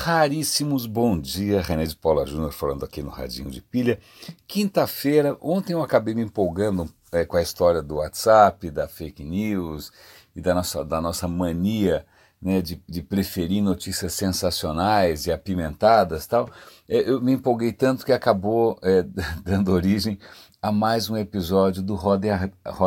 raríssimos bom dia, René de Paula Júnior falando aqui no Radinho de Pilha. Quinta-feira, ontem eu acabei me empolgando é, com a história do WhatsApp, da fake news e da nossa, da nossa mania né, de, de preferir notícias sensacionais e apimentadas tal. É, eu me empolguei tanto que acabou é, dando origem a mais um episódio do Roda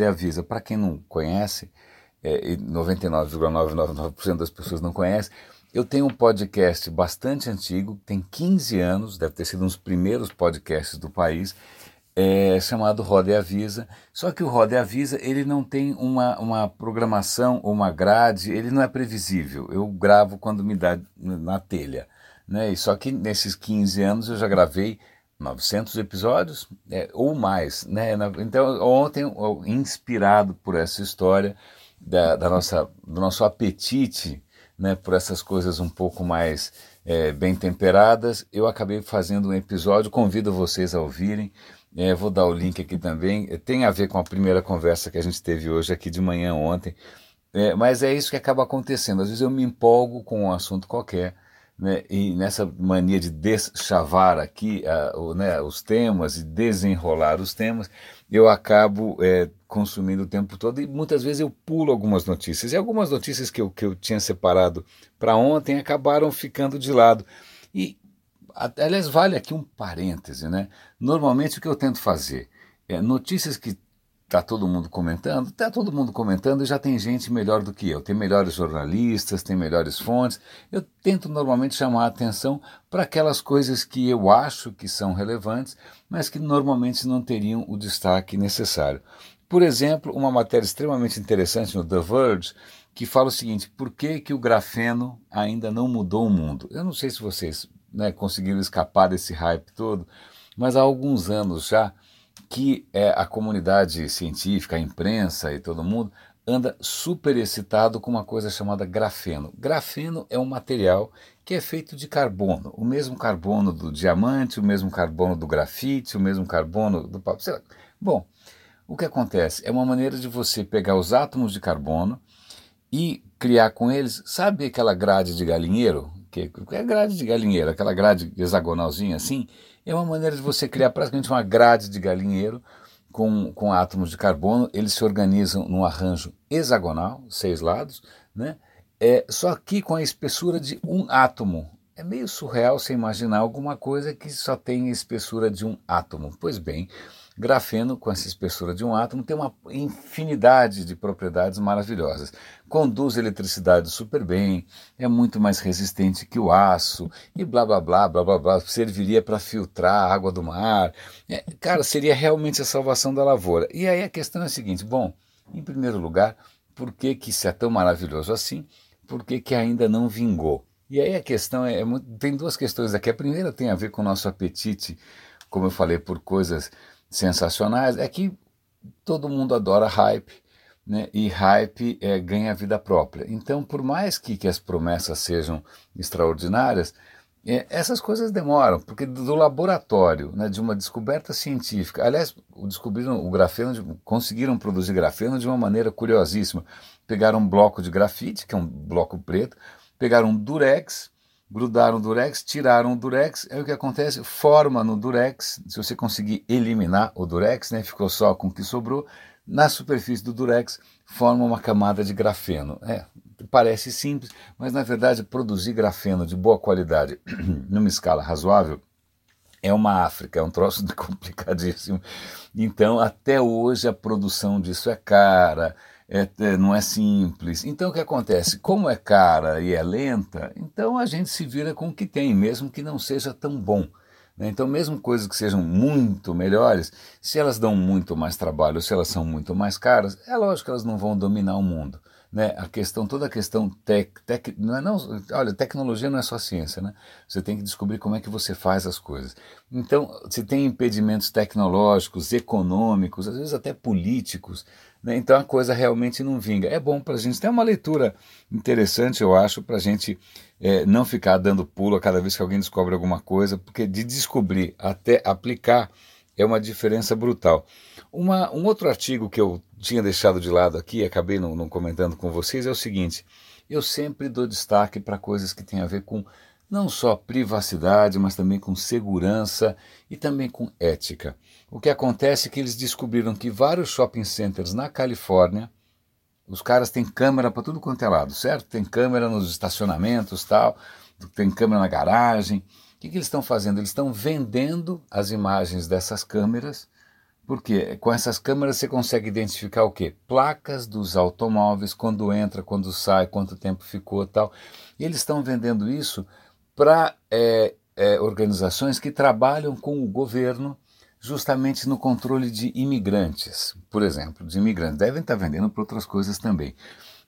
e Avisa. Para quem não conhece, é, 99,999% das pessoas não conhecem, eu tenho um podcast bastante antigo, tem 15 anos, deve ter sido um dos primeiros podcasts do país, é, chamado Roda e Avisa. Só que o Roda e Avisa ele não tem uma, uma programação ou uma grade, ele não é previsível. Eu gravo quando me dá na telha. Né? E só que nesses 15 anos eu já gravei 900 episódios é, ou mais. Né? Então, ontem, inspirado por essa história da, da nossa, do nosso apetite né, por essas coisas um pouco mais é, bem temperadas, eu acabei fazendo um episódio, convido vocês a ouvirem, é, vou dar o link aqui também, é, tem a ver com a primeira conversa que a gente teve hoje aqui de manhã ontem, é, mas é isso que acaba acontecendo, às vezes eu me empolgo com um assunto qualquer, né, e nessa mania de deschavar aqui o, né, os temas e desenrolar os temas, eu acabo é, consumindo o tempo todo e muitas vezes eu pulo algumas notícias. E algumas notícias que eu, que eu tinha separado para ontem acabaram ficando de lado. E, aliás, vale aqui um parêntese, né? Normalmente o que eu tento fazer é notícias que Está todo mundo comentando? Está todo mundo comentando e já tem gente melhor do que eu. Tem melhores jornalistas, tem melhores fontes. Eu tento normalmente chamar a atenção para aquelas coisas que eu acho que são relevantes, mas que normalmente não teriam o destaque necessário. Por exemplo, uma matéria extremamente interessante no The Verge que fala o seguinte: por que, que o grafeno ainda não mudou o mundo? Eu não sei se vocês né, conseguiram escapar desse hype todo, mas há alguns anos já que é, a comunidade científica, a imprensa e todo mundo anda super excitado com uma coisa chamada grafeno. Grafeno é um material que é feito de carbono, o mesmo carbono do diamante, o mesmo carbono do grafite, o mesmo carbono do papel. Bom, o que acontece? É uma maneira de você pegar os átomos de carbono e criar com eles, sabe aquela grade de galinheiro? Que é grade de galinheiro, aquela grade hexagonalzinha assim, é uma maneira de você criar praticamente uma grade de galinheiro com, com átomos de carbono. Eles se organizam num arranjo hexagonal, seis lados, né? É, só que com a espessura de um átomo. É meio surreal você imaginar alguma coisa que só tem a espessura de um átomo. Pois bem, Grafeno, com essa espessura de um átomo, tem uma infinidade de propriedades maravilhosas. Conduz eletricidade super bem, é muito mais resistente que o aço, e blá blá blá blá blá blá, serviria para filtrar a água do mar. É, cara, seria realmente a salvação da lavoura. E aí a questão é a seguinte: bom, em primeiro lugar, por que, que isso é tão maravilhoso assim? Por que, que ainda não vingou? E aí a questão é, é tem duas questões aqui. A primeira tem a ver com o nosso apetite, como eu falei, por coisas sensacionais é que todo mundo adora hype, né? e hype é, ganha vida própria. Então, por mais que, que as promessas sejam extraordinárias, é, essas coisas demoram, porque do laboratório, né, de uma descoberta científica, aliás, descobriram o grafeno, conseguiram produzir grafeno de uma maneira curiosíssima. Pegaram um bloco de grafite, que é um bloco preto, pegaram um durex, grudaram o durex, tiraram o durex, aí o que acontece? Forma no durex, se você conseguir eliminar o durex, né, ficou só com o que sobrou, na superfície do durex forma uma camada de grafeno. É, parece simples, mas na verdade produzir grafeno de boa qualidade numa escala razoável é uma África, é um troço complicadíssimo. Então, até hoje a produção disso é cara, é, é, não é simples. Então o que acontece? Como é cara e é lenta, então a gente se vira com o que tem, mesmo que não seja tão bom. Né? Então, mesmo coisas que sejam muito melhores, se elas dão muito mais trabalho, se elas são muito mais caras, é lógico que elas não vão dominar o mundo. Né? A questão, toda a questão tec, tec, não é não, olha, tecnologia não é só ciência, né? Você tem que descobrir como é que você faz as coisas. Então, se tem impedimentos tecnológicos, econômicos, às vezes até políticos, né? então a coisa realmente não vinga. É bom para a gente ter uma leitura interessante, eu acho, para a gente é, não ficar dando pulo a cada vez que alguém descobre alguma coisa, porque de descobrir até aplicar é uma diferença brutal. Uma, um outro artigo que eu tinha deixado de lado aqui, acabei não, não comentando com vocês, é o seguinte: eu sempre dou destaque para coisas que têm a ver com não só privacidade, mas também com segurança e também com ética. O que acontece é que eles descobriram que vários shopping centers na Califórnia, os caras têm câmera para tudo quanto é lado, certo? Tem câmera nos estacionamentos, tal, tem câmera na garagem. O que, que eles estão fazendo? Eles estão vendendo as imagens dessas câmeras porque com essas câmeras você consegue identificar o quê? Placas dos automóveis, quando entra, quando sai, quanto tempo ficou tal. E eles estão vendendo isso para é, é, organizações que trabalham com o governo justamente no controle de imigrantes, por exemplo, de imigrantes. Devem estar vendendo para outras coisas também.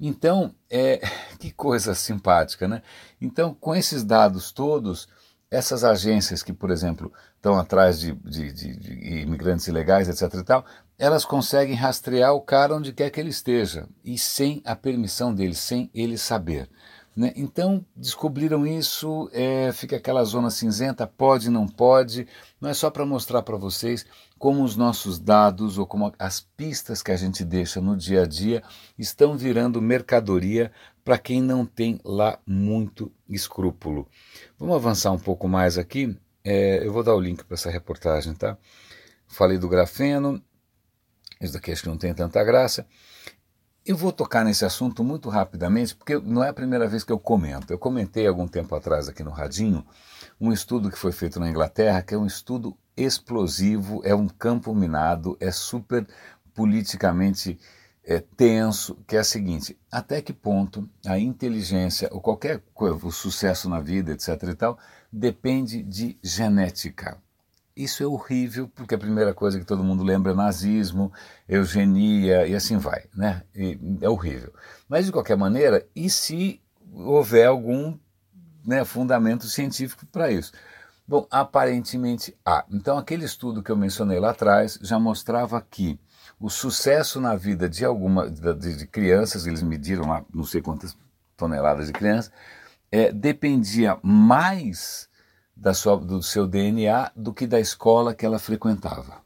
Então, é, que coisa simpática, né? Então, com esses dados todos, essas agências que, por exemplo, estão atrás de, de, de, de, imigrantes ilegais, etc. e tal, elas conseguem rastrear o cara onde quer que ele esteja e sem a permissão dele, sem ele saber. Né? Então descobriram isso, é, fica aquela zona cinzenta, pode, não pode, não é só para mostrar para vocês como os nossos dados ou como as pistas que a gente deixa no dia a dia estão virando mercadoria para quem não tem lá muito escrúpulo. Vamos avançar um pouco mais aqui é, eu vou dar o link para essa reportagem, tá? Falei do grafeno, isso daqui acho que não tem tanta graça. Eu vou tocar nesse assunto muito rapidamente, porque não é a primeira vez que eu comento. Eu comentei algum tempo atrás aqui no Radinho um estudo que foi feito na Inglaterra, que é um estudo explosivo, é um campo minado, é super politicamente é, tenso, que é a seguinte: até que ponto a inteligência ou qualquer coisa, o sucesso na vida, etc. e tal, depende de genética. Isso é horrível, porque a primeira coisa que todo mundo lembra é nazismo, eugenia e assim vai, né? E é horrível. Mas de qualquer maneira, e se houver algum né, fundamento científico para isso? Bom, aparentemente há. Então, aquele estudo que eu mencionei lá atrás já mostrava que o sucesso na vida de alguma de, de crianças, eles mediram lá não sei quantas toneladas de crianças, é, dependia mais da sua, do seu DNA do que da escola que ela frequentava.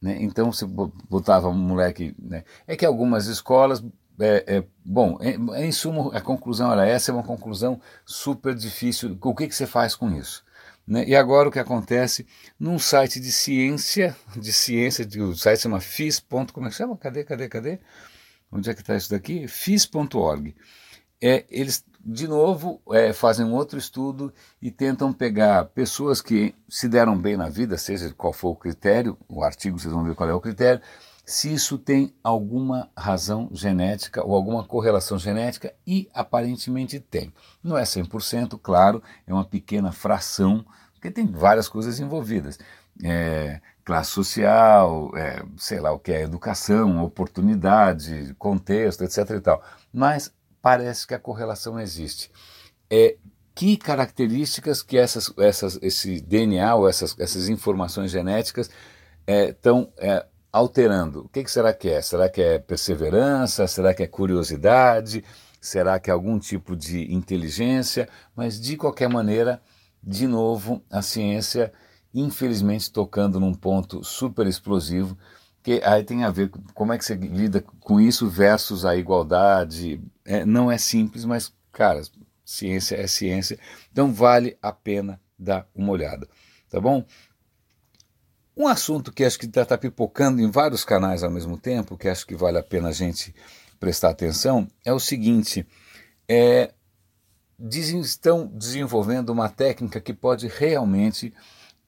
Né? Então, se botava um moleque. Né? É que algumas escolas. É, é bom, em, em suma, a conclusão era essa, é uma conclusão super difícil. O que, que você faz com isso? Né? E agora o que acontece num site de ciência, de ciência, de, o site chama FIS. Como é que chama? Cadê, cadê, cadê? Onde é que está isso daqui? FIS.org. É, eles de novo, é, fazem um outro estudo e tentam pegar pessoas que se deram bem na vida, seja qual for o critério, o artigo vocês vão ver qual é o critério, se isso tem alguma razão genética ou alguma correlação genética, e aparentemente tem. Não é 100%, claro, é uma pequena fração, porque tem várias coisas envolvidas. É, classe social, é, sei lá o que é educação, oportunidade, contexto, etc. e tal. Mas parece que a correlação existe. É, que características que essas, essas, esse DNA ou essas, essas informações genéticas estão é, é, alterando? O que, que, será que é? Será que é perseverança? Será que é curiosidade? Será que é algum tipo de inteligência? Mas de qualquer maneira, de novo, a ciência, infelizmente, tocando num ponto super explosivo que aí tem a ver com como é que você lida com isso versus a igualdade. É, não é simples, mas, cara, ciência é ciência, então vale a pena dar uma olhada, tá bom? Um assunto que acho que está tá pipocando em vários canais ao mesmo tempo, que acho que vale a pena a gente prestar atenção, é o seguinte: é, estão desenvolvendo uma técnica que pode realmente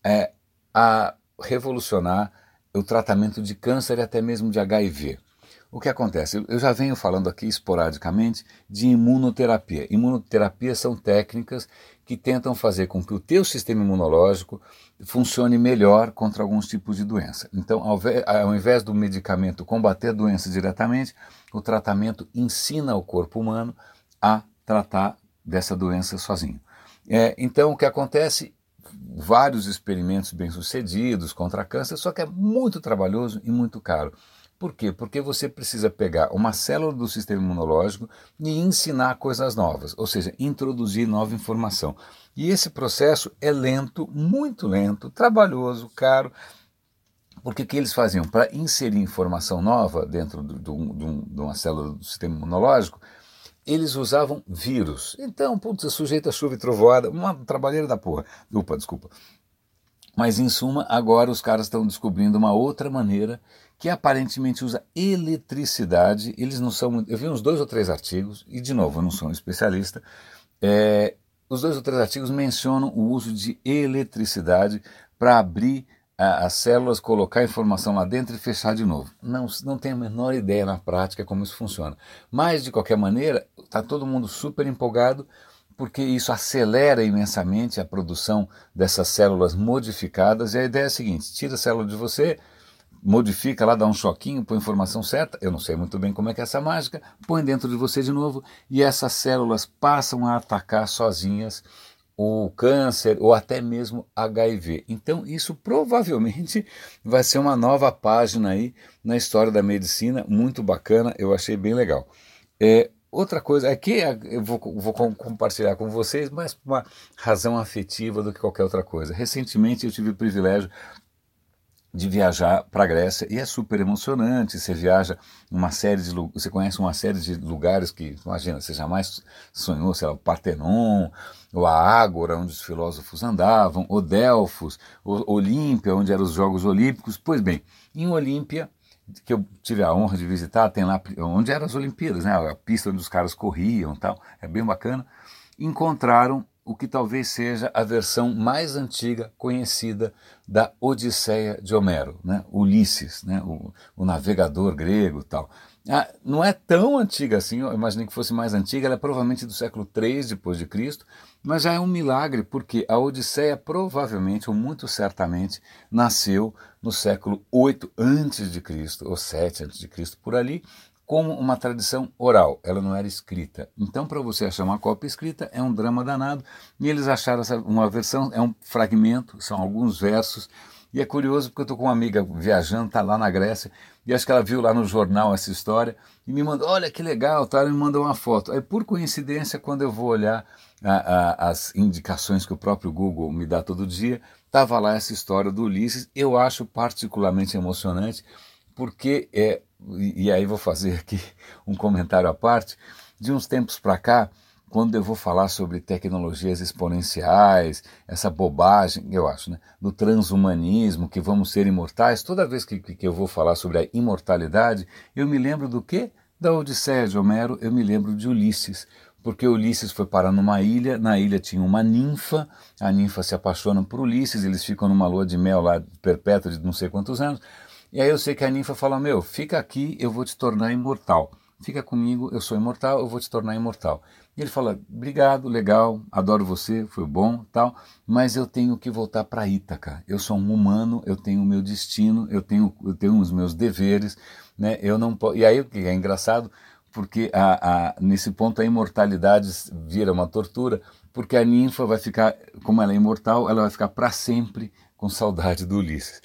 é, a revolucionar o tratamento de câncer e até mesmo de HIV. O que acontece? Eu já venho falando aqui esporadicamente de imunoterapia. Imunoterapia são técnicas que tentam fazer com que o teu sistema imunológico funcione melhor contra alguns tipos de doença. Então, ao invés do medicamento combater a doença diretamente, o tratamento ensina o corpo humano a tratar dessa doença sozinho. É, então, o que acontece? vários experimentos bem-sucedidos contra câncer, só que é muito trabalhoso e muito caro. Por quê? Porque você precisa pegar uma célula do sistema imunológico e ensinar coisas novas, ou seja, introduzir nova informação. E esse processo é lento, muito lento, trabalhoso, caro, porque o que eles faziam? Para inserir informação nova dentro de, de, de uma célula do sistema imunológico, eles usavam vírus. Então, putz, sujeito a chuva e trovoada, uma trabalheira da porra. Opa, desculpa. Mas, em suma, agora os caras estão descobrindo uma outra maneira que aparentemente usa eletricidade. Eles não são. Eu vi uns dois ou três artigos, e de novo, eu não sou um especialista. É, os dois ou três artigos mencionam o uso de eletricidade para abrir as células, colocar informação lá dentro e fechar de novo. Não, não tenho a menor ideia na prática como isso funciona. Mas, de qualquer maneira, está todo mundo super empolgado porque isso acelera imensamente a produção dessas células modificadas. E a ideia é a seguinte: tira a célula de você, modifica lá, dá um choquinho, põe a informação certa. Eu não sei muito bem como é que é essa mágica, põe dentro de você de novo e essas células passam a atacar sozinhas o câncer ou até mesmo HIV. Então, isso provavelmente vai ser uma nova página aí na história da medicina, muito bacana, eu achei bem legal. É, outra coisa, aqui é eu vou, vou compartilhar com vocês, mas por uma razão afetiva do que qualquer outra coisa. Recentemente eu tive o privilégio de viajar para a Grécia e é super emocionante. Você viaja uma série de você conhece uma série de lugares que imagina você jamais sonhou, sei lá, o Partenon, ou a Ágora, onde os filósofos andavam, ou Delfos, ou Olímpia, onde eram os Jogos Olímpicos. Pois bem, em Olímpia que eu tive a honra de visitar, tem lá onde eram as Olimpíadas, né? A pista onde os caras corriam, tal, é bem bacana. Encontraram o que talvez seja a versão mais antiga conhecida da Odisseia de Homero, né? Ulisses, né? o, o navegador grego tal. Ah, não é tão antiga assim, eu imaginei que fosse mais antiga, ela é provavelmente do século III depois de Cristo, mas já é um milagre porque a Odisseia provavelmente ou muito certamente nasceu no século 8 antes de Cristo ou 7 antes de Cristo por ali, como uma tradição oral, ela não era escrita. Então, para você achar uma cópia escrita, é um drama danado. E eles acharam essa, uma versão, é um fragmento, são alguns versos. E é curioso porque eu estou com uma amiga viajando, está lá na Grécia, e acho que ela viu lá no jornal essa história e me mandou: olha que legal, tá? ela me mandou uma foto. Aí, por coincidência, quando eu vou olhar a, a, as indicações que o próprio Google me dá todo dia, estava lá essa história do Ulisses. Eu acho particularmente emocionante porque é, e aí vou fazer aqui um comentário à parte, de uns tempos para cá, quando eu vou falar sobre tecnologias exponenciais, essa bobagem, eu acho, né, do transhumanismo, que vamos ser imortais, toda vez que, que eu vou falar sobre a imortalidade, eu me lembro do quê? Da Odisseia de Homero, eu me lembro de Ulisses, porque Ulisses foi parar numa ilha, na ilha tinha uma ninfa, a ninfa se apaixona por Ulisses, eles ficam numa lua de mel lá perpétua de não sei quantos anos, e aí eu sei que a ninfa fala: Meu, fica aqui, eu vou te tornar imortal. Fica comigo, eu sou imortal, eu vou te tornar imortal. E ele fala: Obrigado, legal, adoro você, foi bom, tal, mas eu tenho que voltar para Ítaca. Eu sou um humano, eu tenho o meu destino, eu tenho, eu tenho os meus deveres, né? Eu não posso. E aí o que é engraçado, porque a, a, nesse ponto a imortalidade vira uma tortura, porque a ninfa vai ficar, como ela é imortal, ela vai ficar para sempre com saudade do Ulisses.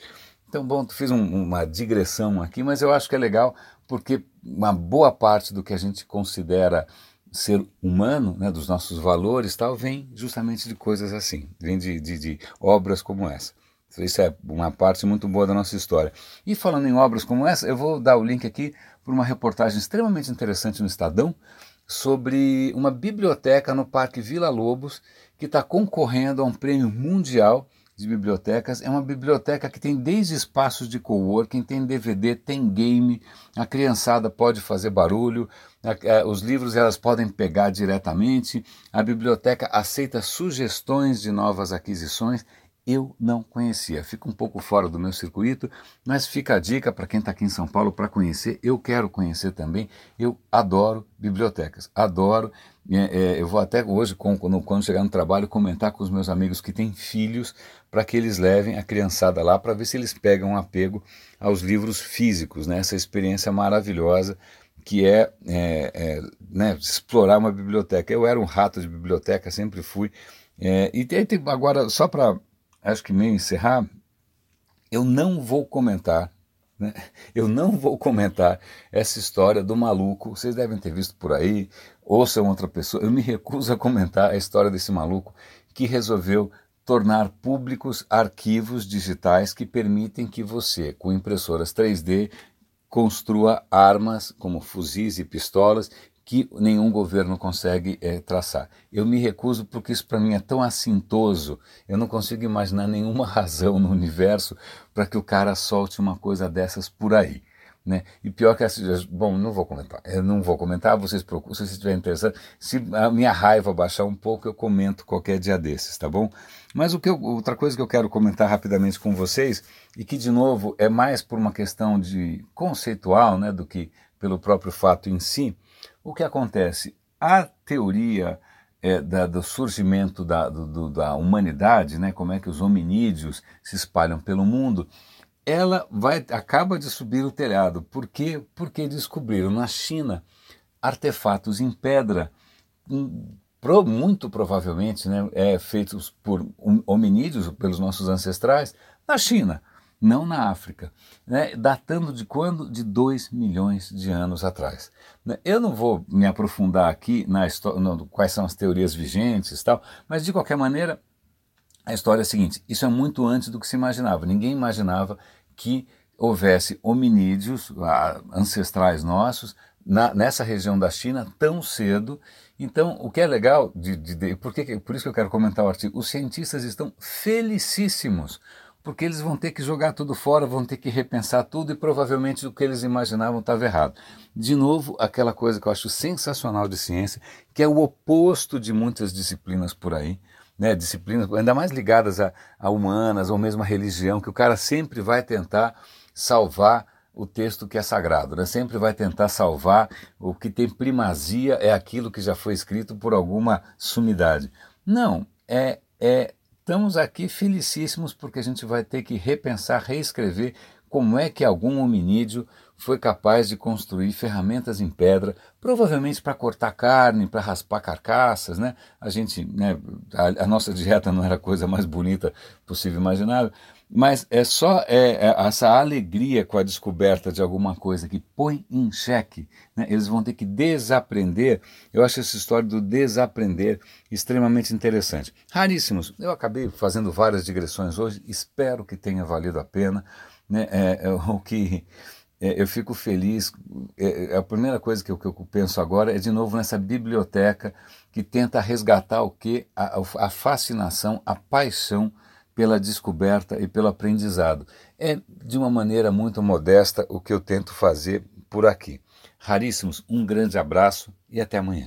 Então, bom, tu fiz um, uma digressão aqui, mas eu acho que é legal porque uma boa parte do que a gente considera ser humano, né, dos nossos valores tal, vem justamente de coisas assim, vem de, de, de obras como essa. Isso é uma parte muito boa da nossa história. E falando em obras como essa, eu vou dar o link aqui para uma reportagem extremamente interessante no Estadão sobre uma biblioteca no Parque Vila Lobos que está concorrendo a um prêmio mundial de bibliotecas. É uma biblioteca que tem desde espaços de coworking, tem DVD, tem game, a criançada pode fazer barulho, a, a, os livros elas podem pegar diretamente, a biblioteca aceita sugestões de novas aquisições eu não conhecia. Fica um pouco fora do meu circuito, mas fica a dica para quem está aqui em São Paulo para conhecer. Eu quero conhecer também. Eu adoro bibliotecas, adoro. É, é, eu vou até hoje, quando, quando chegar no trabalho, comentar com os meus amigos que têm filhos para que eles levem a criançada lá para ver se eles pegam um apego aos livros físicos, né? essa experiência maravilhosa que é, é, é né, explorar uma biblioteca. Eu era um rato de biblioteca, sempre fui. É, e tem, agora, só para acho que meio encerrar, eu não vou comentar, né? eu não vou comentar essa história do maluco. Vocês devem ter visto por aí, ouçam outra pessoa. Eu me recuso a comentar a história desse maluco que resolveu tornar públicos arquivos digitais que permitem que você, com impressoras 3D, construa armas como fuzis e pistolas que nenhum governo consegue é, traçar. Eu me recuso porque isso para mim é tão assintoso, eu não consigo imaginar nenhuma razão no universo para que o cara solte uma coisa dessas por aí. Né? E pior que essas, bom, não vou comentar, eu não vou comentar, vocês procuram, se vocês estiverem interessados, se a minha raiva baixar um pouco, eu comento qualquer dia desses, tá bom? Mas o que eu, outra coisa que eu quero comentar rapidamente com vocês, e que de novo é mais por uma questão de conceitual, né, do que pelo próprio fato em si, o que acontece? A teoria é, da, do surgimento da, do, da humanidade, né, como é que os hominídeos se espalham pelo mundo, ela vai acaba de subir o telhado. Por quê? Porque descobriram na China artefatos em pedra, muito provavelmente né, é, feitos por hominídeos, pelos nossos ancestrais, na China, não na África, né, datando de quando? De 2 milhões de anos atrás. Né, eu não vou me aprofundar aqui na história, quais são as teorias vigentes e tal, mas de qualquer maneira, a história é a seguinte: isso é muito antes do que se imaginava. Ninguém imaginava que houvesse hominídeos ancestrais nossos na, nessa região da China tão cedo. Então, o que é legal, de, de, de, por, que, por isso que eu quero comentar o artigo, os cientistas estão felicíssimos, porque eles vão ter que jogar tudo fora, vão ter que repensar tudo e provavelmente o que eles imaginavam estava errado. De novo, aquela coisa que eu acho sensacional de ciência, que é o oposto de muitas disciplinas por aí né, disciplinas, ainda mais ligadas a, a humanas ou mesmo a religião, que o cara sempre vai tentar salvar o texto que é sagrado, né? sempre vai tentar salvar o que tem primazia é aquilo que já foi escrito por alguma sumidade. Não, é, é estamos aqui felicíssimos porque a gente vai ter que repensar, reescrever como é que algum hominídeo foi capaz de construir ferramentas em pedra, provavelmente para cortar carne, para raspar carcaças, né? A gente, né, a, a, nossa dieta não era a coisa mais bonita possível imaginável, mas é só é, é, essa alegria com a descoberta de alguma coisa que põe em xeque, né? eles vão ter que desaprender. Eu acho essa história do desaprender extremamente interessante. Raríssimos. Eu acabei fazendo várias digressões hoje, espero que tenha valido a pena. Né? É, é, o que é, eu fico feliz. É, a primeira coisa que eu, que eu, penso agora é de novo nessa biblioteca que tenta resgatar o que a, a fascinação, a paixão pela descoberta e pelo aprendizado. É de uma maneira muito modesta o que eu tento fazer por aqui. Raríssimos, um grande abraço e até amanhã.